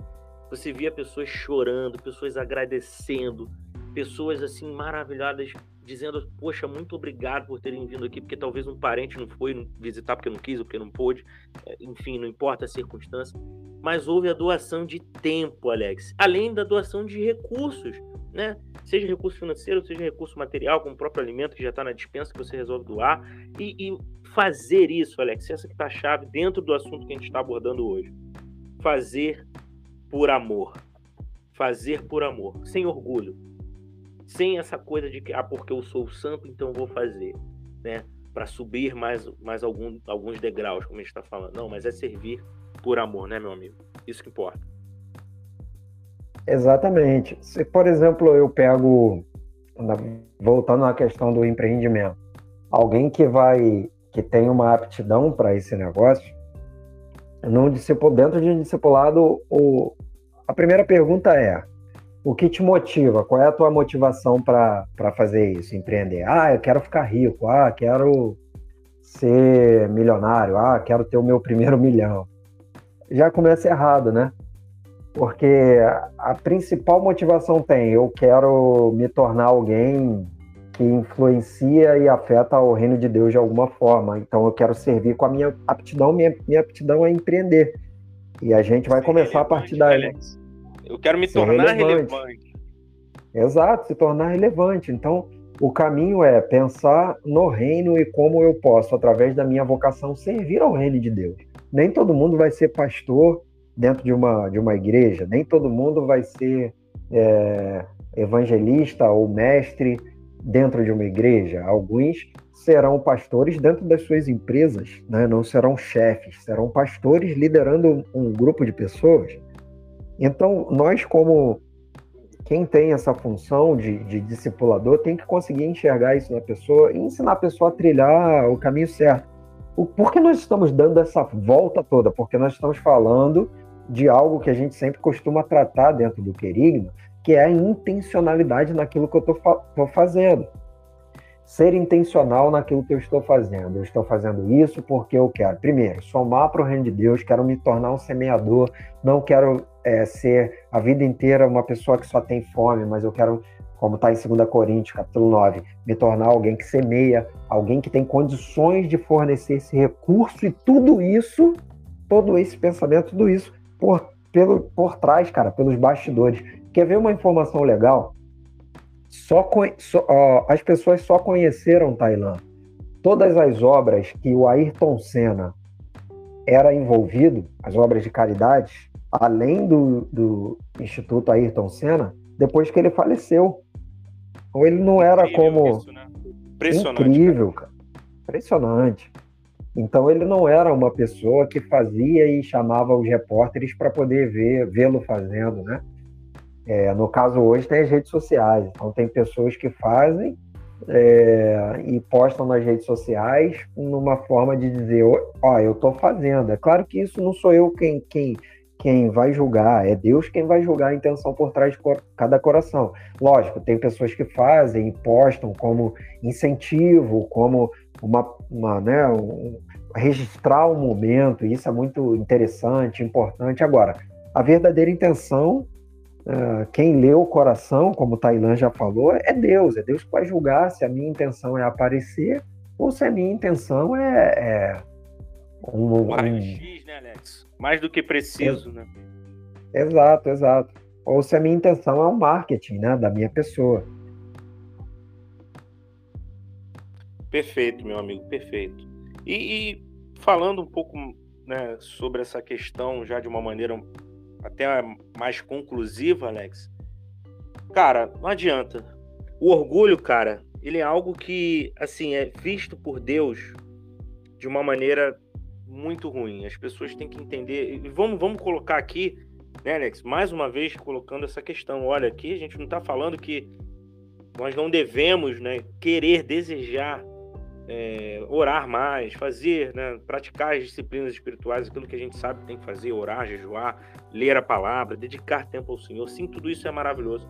Você via pessoas chorando, pessoas agradecendo, pessoas assim maravilhadas dizendo: Poxa, muito obrigado por terem vindo aqui, porque talvez um parente não foi visitar porque não quis ou porque não pôde, é, enfim, não importa a circunstância. Mas houve a doação de tempo, Alex, além da doação de recursos né? Seja recurso financeiro, seja recurso material, como o próprio alimento que já está na dispensa que você resolve doar. E, e fazer isso, Alex, essa que está a chave dentro do assunto que a gente está abordando hoje. Fazer por amor. Fazer por amor, sem orgulho. Sem essa coisa de que, ah, porque eu sou santo, então vou fazer, né? Para subir mais, mais algum, alguns degraus, como a gente está falando. Não, mas é servir por amor, né, meu amigo? Isso que importa. Exatamente. Se, por exemplo, eu pego, voltando à questão do empreendimento, alguém que vai, que tem uma aptidão para esse negócio, no dentro de um discipulado, o, a primeira pergunta é: o que te motiva? Qual é a tua motivação para fazer isso, empreender? Ah, eu quero ficar rico. Ah, quero ser milionário. Ah, quero ter o meu primeiro [LAUGHS] milhão. Já começa errado, né? Porque a principal motivação tem, eu quero me tornar alguém que influencia e afeta o reino de Deus de alguma forma. Então eu quero servir com a minha aptidão, minha, minha aptidão é empreender. E a gente vai começar a partir daí. Eu quero me tornar relevante. relevante. Exato, se tornar relevante. Então, O caminho é pensar no reino e como eu posso, através da minha vocação, servir ao reino de Deus. Nem todo mundo vai ser pastor dentro de uma, de uma igreja, nem todo mundo vai ser é, evangelista ou mestre dentro de uma igreja. Alguns serão pastores dentro das suas empresas, né? não serão chefes, serão pastores liderando um grupo de pessoas. Então, nós, como quem tem essa função de, de discipulador, tem que conseguir enxergar isso na pessoa e ensinar a pessoa a trilhar o caminho certo. O, por que nós estamos dando essa volta toda? Porque nós estamos falando de algo que a gente sempre costuma tratar dentro do querigma, que é a intencionalidade naquilo que eu estou fazendo. Ser intencional naquilo que eu estou fazendo. Eu estou fazendo isso porque eu quero, primeiro, somar para o reino de Deus, quero me tornar um semeador, não quero é, ser a vida inteira uma pessoa que só tem fome, mas eu quero, como está em 2 Coríntios, capítulo 9, me tornar alguém que semeia, alguém que tem condições de fornecer esse recurso e tudo isso, todo esse pensamento, tudo isso por, pelo, por trás, cara, pelos bastidores. Quer ver uma informação legal? Só, só ó, as pessoas só conheceram Tailã. Todas as obras que o Ayrton Senna era envolvido, as obras de caridade, além do, do Instituto Ayrton Senna, depois que ele faleceu. Então ele não era Incrível como. Isso, né? Impressionante. Incrível, cara. Impressionante. Então ele não era uma pessoa que fazia e chamava os repórteres para poder ver, vê-lo fazendo, né? É, no caso hoje tem as redes sociais, então tem pessoas que fazem é, e postam nas redes sociais numa forma de dizer, ó, eu estou fazendo. É claro que isso não sou eu quem, quem, quem vai julgar, é Deus quem vai julgar a intenção por trás de cada coração. Lógico, tem pessoas que fazem e postam como incentivo, como uma, uma né, registrar o um momento, e isso é muito interessante, importante. Agora, a verdadeira intenção, uh, quem lê o coração, como o Tailan já falou, é Deus, é Deus que vai julgar se a minha intenção é aparecer ou se a minha intenção é, é um, um... X, né, Alex? Mais do que preciso, é... né? Exato, exato. Ou se a minha intenção é o marketing, né, da minha pessoa. Perfeito, meu amigo, perfeito. E, e falando um pouco né, sobre essa questão já de uma maneira até mais conclusiva, Alex. Cara, não adianta. O orgulho, cara, ele é algo que, assim, é visto por Deus de uma maneira muito ruim. As pessoas têm que entender. E vamos, vamos colocar aqui, né, Alex? Mais uma vez colocando essa questão. Olha, aqui a gente não está falando que nós não devemos, né, querer, desejar é, orar mais, fazer, né, praticar as disciplinas espirituais, aquilo que a gente sabe que tem que fazer, orar, jejuar, ler a palavra, dedicar tempo ao Senhor. Sim, tudo isso é maravilhoso.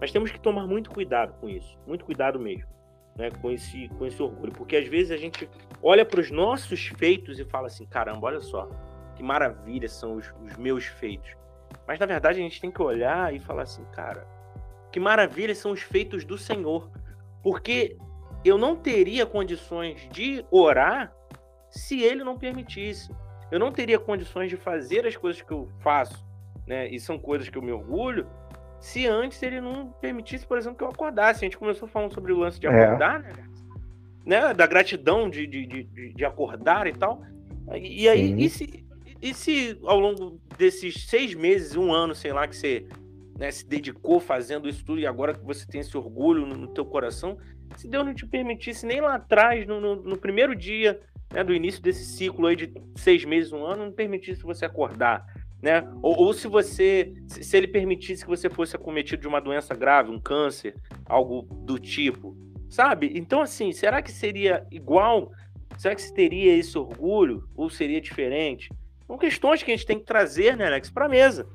Mas temos que tomar muito cuidado com isso, muito cuidado mesmo, né, com esse, com esse orgulho, porque às vezes a gente olha para os nossos feitos e fala assim: caramba, olha só, que maravilha são os, os meus feitos. Mas na verdade a gente tem que olhar e falar assim: cara, que maravilha são os feitos do Senhor. Porque eu não teria condições de orar se ele não permitisse. Eu não teria condições de fazer as coisas que eu faço, né? E são coisas que eu me orgulho, se antes ele não permitisse, por exemplo, que eu acordasse. A gente começou falando sobre o lance de é. acordar, é. né? né? Da gratidão de, de, de, de, acordar e tal. E aí, e se, e se ao longo desses seis meses, um ano, sei lá, que você né, se dedicou fazendo isso tudo e agora que você tem esse orgulho no, no teu coração, se Deus não te permitisse nem lá atrás, no, no, no primeiro dia né, do início desse ciclo aí de seis meses, um ano, não permitisse você acordar, né? Ou, ou, se você, se ele permitisse que você fosse acometido de uma doença grave, um câncer, algo do tipo, sabe? Então, assim, será que seria igual? Será que se teria esse orgulho ou seria diferente? São questões que a gente tem que trazer, né, Alex, para a mesa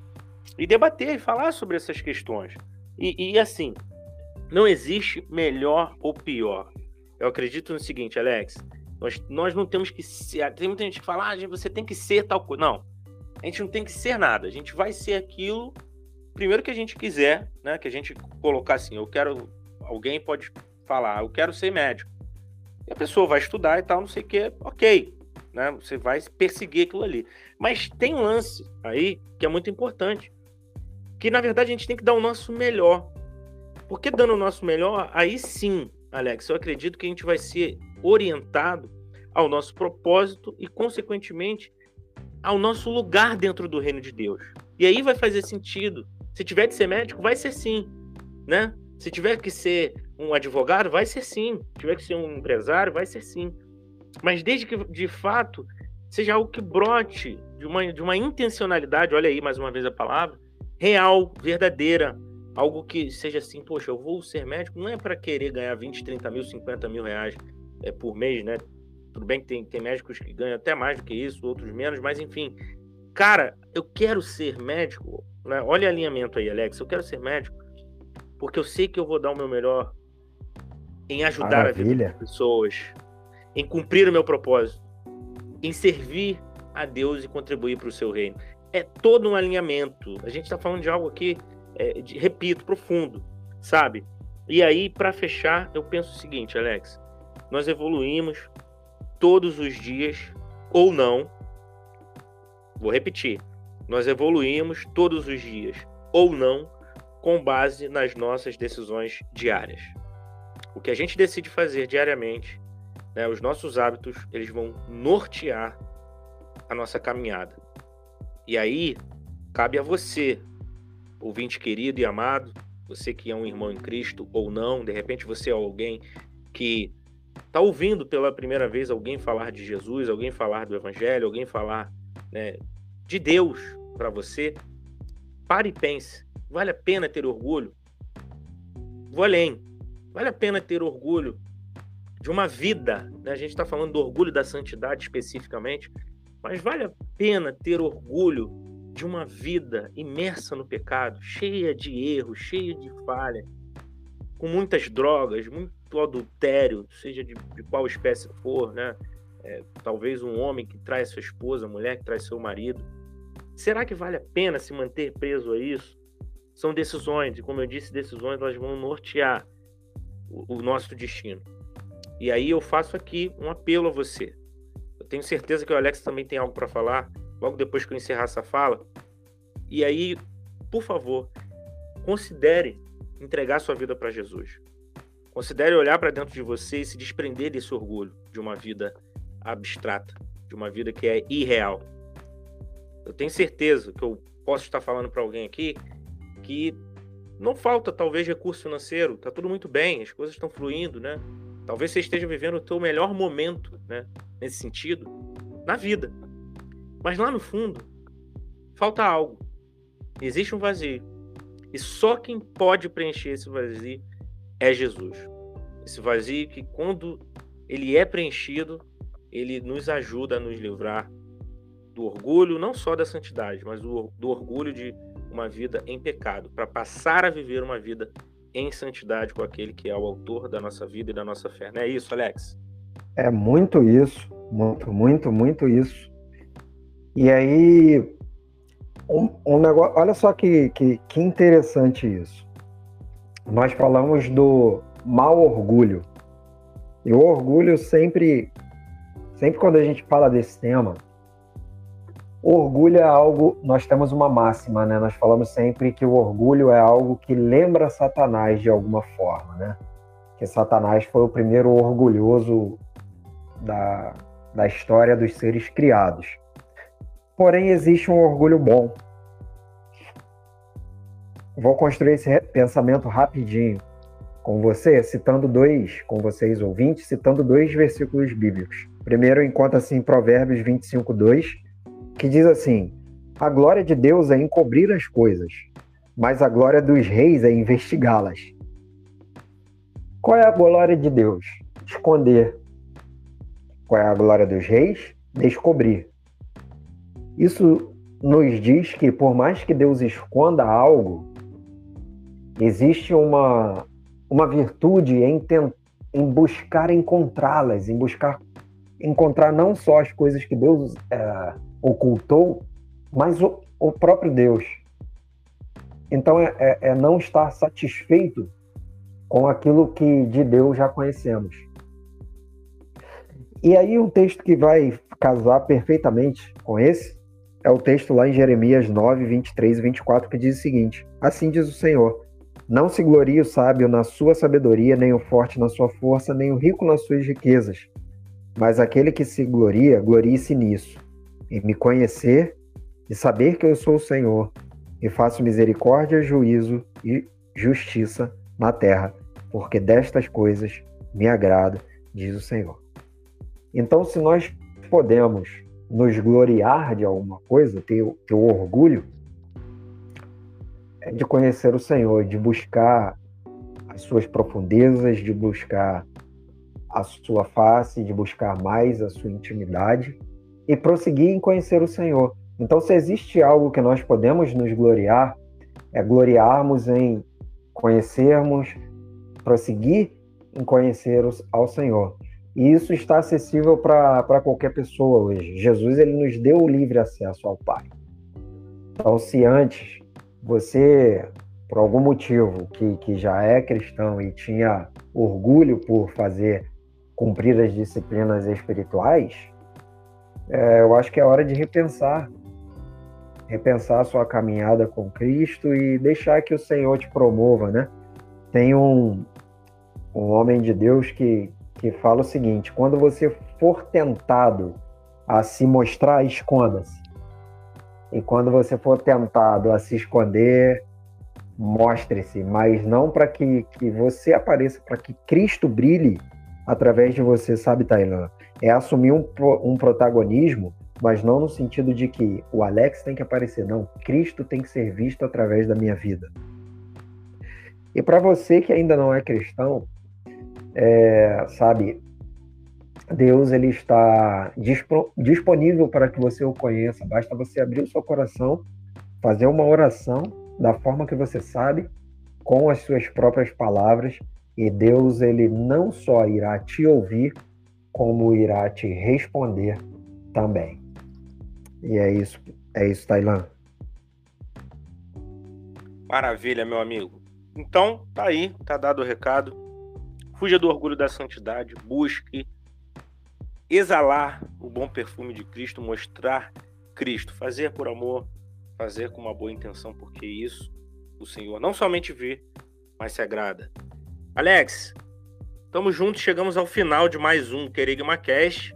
e debater e falar sobre essas questões. E, e assim, não existe melhor ou pior. Eu acredito no seguinte, Alex. Nós, nós não temos que ser. Tem muita gente que fala, ah, você tem que ser tal coisa. Não. A gente não tem que ser nada. A gente vai ser aquilo primeiro que a gente quiser, né? Que a gente colocar assim, eu quero. Alguém pode falar, eu quero ser médico. E a pessoa vai estudar e tal, não sei o que, ok. Né? Você vai perseguir aquilo ali. Mas tem um lance aí que é muito importante. Que na verdade a gente tem que dar o nosso melhor. Porque dando o nosso melhor, aí sim Alex, eu acredito que a gente vai ser orientado ao nosso propósito e, consequentemente, ao nosso lugar dentro do reino de Deus. E aí vai fazer sentido. Se tiver que ser médico, vai ser sim, né? Se tiver que ser um advogado, vai ser sim. Se tiver que ser um empresário, vai ser sim. Mas desde que, de fato, seja algo que brote de uma, de uma intencionalidade, olha aí mais uma vez a palavra, real, verdadeira, algo que seja assim, poxa, eu vou ser médico, não é para querer ganhar 20, 30 mil, 50 mil reais é, por mês, né? Tudo bem que tem, tem médicos que ganham até mais do que isso, outros menos, mas enfim. Cara, eu quero ser médico, né? Olha o alinhamento aí, Alex. Eu quero ser médico porque eu sei que eu vou dar o meu melhor em ajudar Maravilha. a vida das pessoas, em cumprir o meu propósito, em servir a Deus e contribuir para o seu reino. É todo um alinhamento. A gente está falando de algo aqui, é, de, repito, profundo, sabe? E aí, para fechar, eu penso o seguinte, Alex: nós evoluímos todos os dias, ou não. Vou repetir: nós evoluímos todos os dias, ou não, com base nas nossas decisões diárias. O que a gente decide fazer diariamente, né, os nossos hábitos, eles vão nortear a nossa caminhada. E aí, cabe a você, ouvinte querido e amado, você que é um irmão em Cristo ou não, de repente você é alguém que está ouvindo pela primeira vez alguém falar de Jesus, alguém falar do Evangelho, alguém falar né, de Deus para você, pare e pense: vale a pena ter orgulho? Vou além. Vale a pena ter orgulho de uma vida, né? a gente está falando do orgulho da santidade especificamente, mas vale a pena ter orgulho de uma vida imersa no pecado, cheia de erros, cheia de falha, com muitas drogas, muito adultério, seja de, de qual espécie for, né? É, talvez um homem que traz sua esposa, mulher que traz seu marido. Será que vale a pena se manter preso a isso? São decisões, e como eu disse, decisões elas vão nortear o, o nosso destino. E aí eu faço aqui um apelo a você. Eu tenho certeza que o Alex também tem algo para falar, logo depois que eu encerrar essa fala. E aí, por favor, considere entregar sua vida para Jesus. Considere olhar para dentro de você e se desprender desse orgulho de uma vida abstrata, de uma vida que é irreal. Eu tenho certeza que eu posso estar falando para alguém aqui que não falta talvez recurso financeiro, tá tudo muito bem, as coisas estão fluindo, né? Talvez você esteja vivendo o seu melhor momento, né, nesse sentido, na vida. Mas lá no fundo, falta algo. Existe um vazio. E só quem pode preencher esse vazio é Jesus. Esse vazio que quando ele é preenchido, ele nos ajuda a nos livrar do orgulho, não só da santidade, mas do, do orgulho de uma vida em pecado, para passar a viver uma vida em santidade com aquele que é o autor da nossa vida e da nossa fé. Não é isso, Alex? É muito isso, muito, muito, muito isso. E aí, um, um negócio, olha só que, que, que interessante isso. Nós falamos do mau orgulho. E o orgulho sempre, sempre quando a gente fala desse tema, orgulho é algo, nós temos uma máxima, né? Nós falamos sempre que o orgulho é algo que lembra Satanás de alguma forma, né? Que Satanás foi o primeiro orgulhoso da, da história dos seres criados. Porém, existe um orgulho bom. Vou construir esse pensamento rapidinho com você, citando dois, com vocês ouvintes, citando dois versículos bíblicos. Primeiro, encontra assim Provérbios 25, 2, que diz assim: a glória de Deus é encobrir as coisas, mas a glória dos reis é investigá-las. Qual é a glória de Deus? Esconder. Qual é a glória dos reis? Descobrir. Isso nos diz que, por mais que Deus esconda algo, existe uma, uma virtude em, em buscar encontrá-las, em buscar encontrar não só as coisas que Deus é, ocultou, mas o, o próprio Deus. Então é, é, é não estar satisfeito com aquilo que de Deus já conhecemos. E aí um texto que vai casar perfeitamente com esse é o texto lá em Jeremias 9, 23 e 24, que diz o seguinte: Assim diz o Senhor: Não se glorie o sábio na sua sabedoria, nem o forte na sua força, nem o rico nas suas riquezas. Mas aquele que se gloria, glorie-se nisso, em me conhecer e saber que eu sou o Senhor, e faço misericórdia, juízo e justiça na terra, porque destas coisas me agrada, diz o Senhor. Então, se nós podemos nos gloriar de alguma coisa, ter, ter orgulho, é de conhecer o Senhor, de buscar as suas profundezas, de buscar a sua face, de buscar mais a sua intimidade e prosseguir em conhecer o Senhor. Então, se existe algo que nós podemos nos gloriar, é gloriarmos em conhecermos, prosseguir em conhecer ao Senhor. E isso está acessível para qualquer pessoa hoje. Jesus ele nos deu o livre acesso ao Pai. Então, se antes você, por algum motivo, que, que já é cristão e tinha orgulho por fazer cumprir as disciplinas espirituais, é, eu acho que é hora de repensar. Repensar a sua caminhada com Cristo e deixar que o Senhor te promova, né? Tem um, um homem de Deus que, que fala o seguinte: quando você for tentado a se mostrar, esconda-se. E quando você for tentado a se esconder, mostre-se, mas não para que, que você apareça, para que Cristo brilhe através de você, sabe, Tailã? É assumir um, um protagonismo, mas não no sentido de que o Alex tem que aparecer, não. Cristo tem que ser visto através da minha vida. E para você que ainda não é cristão, é, sabe, Deus ele está disponível para que você o conheça. Basta você abrir o seu coração, fazer uma oração da forma que você sabe, com as suas próprias palavras, e Deus ele não só irá te ouvir, como irá te responder também. E é isso, é isso, Tailã. Maravilha, meu amigo. Então, tá aí, tá dado o recado. Fuja do orgulho da santidade, busque exalar o bom perfume de Cristo, mostrar Cristo, fazer por amor, fazer com uma boa intenção, porque isso o Senhor não somente vê, mas se agrada. Alex, estamos juntos, chegamos ao final de mais um Querigma Cash.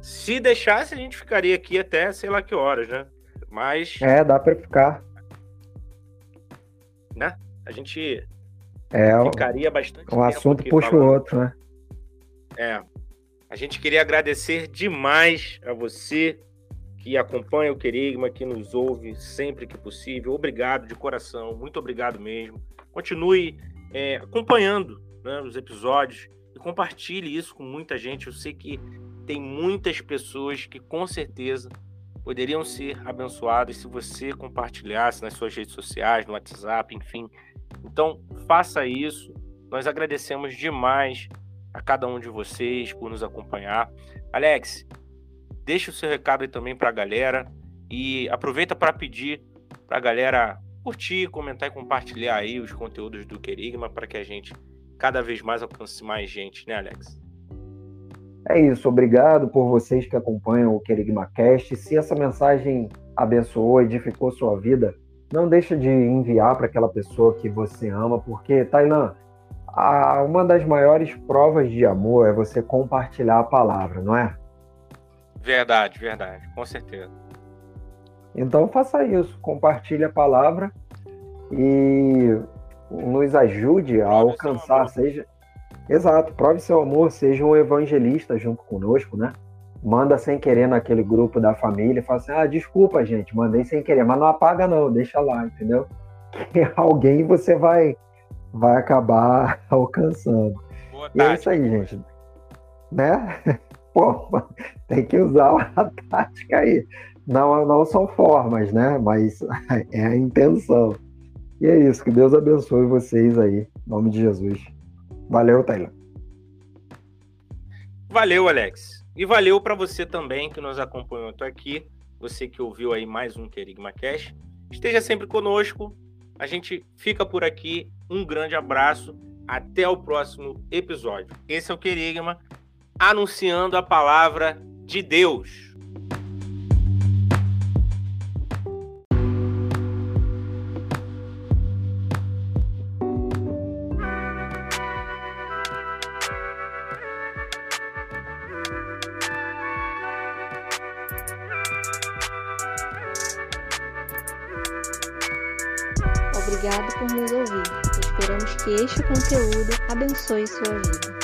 Se deixasse, a gente ficaria aqui até sei lá que horas, né? Mas. É, dá para ficar. Né? A gente é, ficaria bastante um assunto puxa o outro, né? É. A gente queria agradecer demais a você que acompanha o Querigma, que nos ouve sempre que possível. Obrigado de coração, muito obrigado mesmo. Continue é, acompanhando né, os episódios e compartilhe isso com muita gente. Eu sei que tem muitas pessoas que com certeza poderiam ser abençoadas se você compartilhasse nas suas redes sociais, no WhatsApp, enfim. Então, faça isso. Nós agradecemos demais a cada um de vocês por nos acompanhar. Alex, deixa o seu recado aí também para a galera e aproveita para pedir para a galera curtir, comentar e compartilhar aí os conteúdos do Querigma para que a gente cada vez mais alcance mais gente, né, Alex? É isso, obrigado por vocês que acompanham o Querigma Cast. Se essa mensagem abençoou, edificou sua vida, não deixa de enviar para aquela pessoa que você ama, porque, Tailan, uma das maiores provas de amor é você compartilhar a palavra, não é? Verdade, verdade, com certeza. Então faça isso, compartilhe a palavra e nos ajude a prove alcançar, seja. Exato, prove seu amor, seja um evangelista junto conosco, né? Manda sem querer naquele grupo da família e fala assim: ah, desculpa, gente, mandei sem querer, mas não apaga, não, deixa lá, entendeu? [LAUGHS] Que alguém você vai, vai acabar [LAUGHS] alcançando. Boa e é isso aí, gente. Né? [LAUGHS] Pô, tem que usar a tática aí. Não, não são formas, né? Mas é a intenção. E é isso, que Deus abençoe vocês aí, em nome de Jesus. Valeu, Taylor. Valeu, Alex. E valeu para você também que nos acompanhou até aqui, você que ouviu aí mais um Querigma Cash. Esteja sempre conosco. A gente fica por aqui. Um grande abraço. Até o próximo episódio. Esse é o Querigma anunciando a palavra de Deus. Abençoe sua vida.